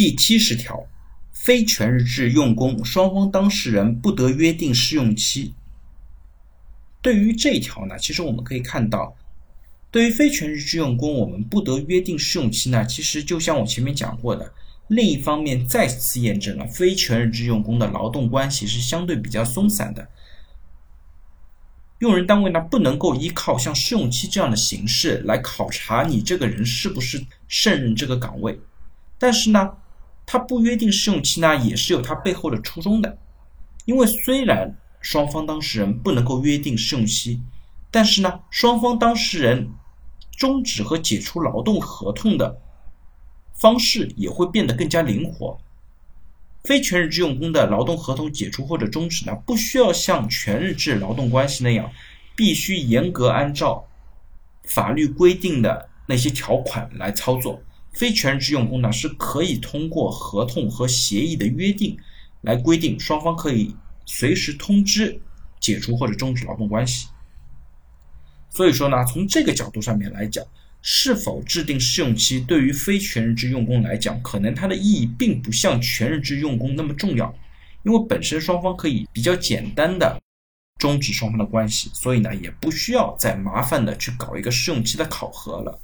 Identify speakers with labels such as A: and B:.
A: 第七十条，非全日制用工双方当事人不得约定试用期。对于这一条呢，其实我们可以看到，对于非全日制用工，我们不得约定试用期呢，其实就像我前面讲过的，另一方面再次验证了非全日制用工的劳动关系是相对比较松散的。用人单位呢，不能够依靠像试用期这样的形式来考察你这个人是不是胜任这个岗位，但是呢。他不约定试用期呢，也是有他背后的初衷的。因为虽然双方当事人不能够约定试用期，但是呢，双方当事人终止和解除劳动合同的方式也会变得更加灵活。非全日制用工的劳动合同解除或者终止呢，不需要像全日制劳动关系那样，必须严格按照法律规定的那些条款来操作。非全日制用工呢，是可以通过合同和协议的约定来规定，双方可以随时通知解除或者终止劳动关系。所以说呢，从这个角度上面来讲，是否制定试用期对于非全日制用工来讲，可能它的意义并不像全日制用工那么重要，因为本身双方可以比较简单的终止双方的关系，所以呢，也不需要再麻烦的去搞一个试用期的考核了。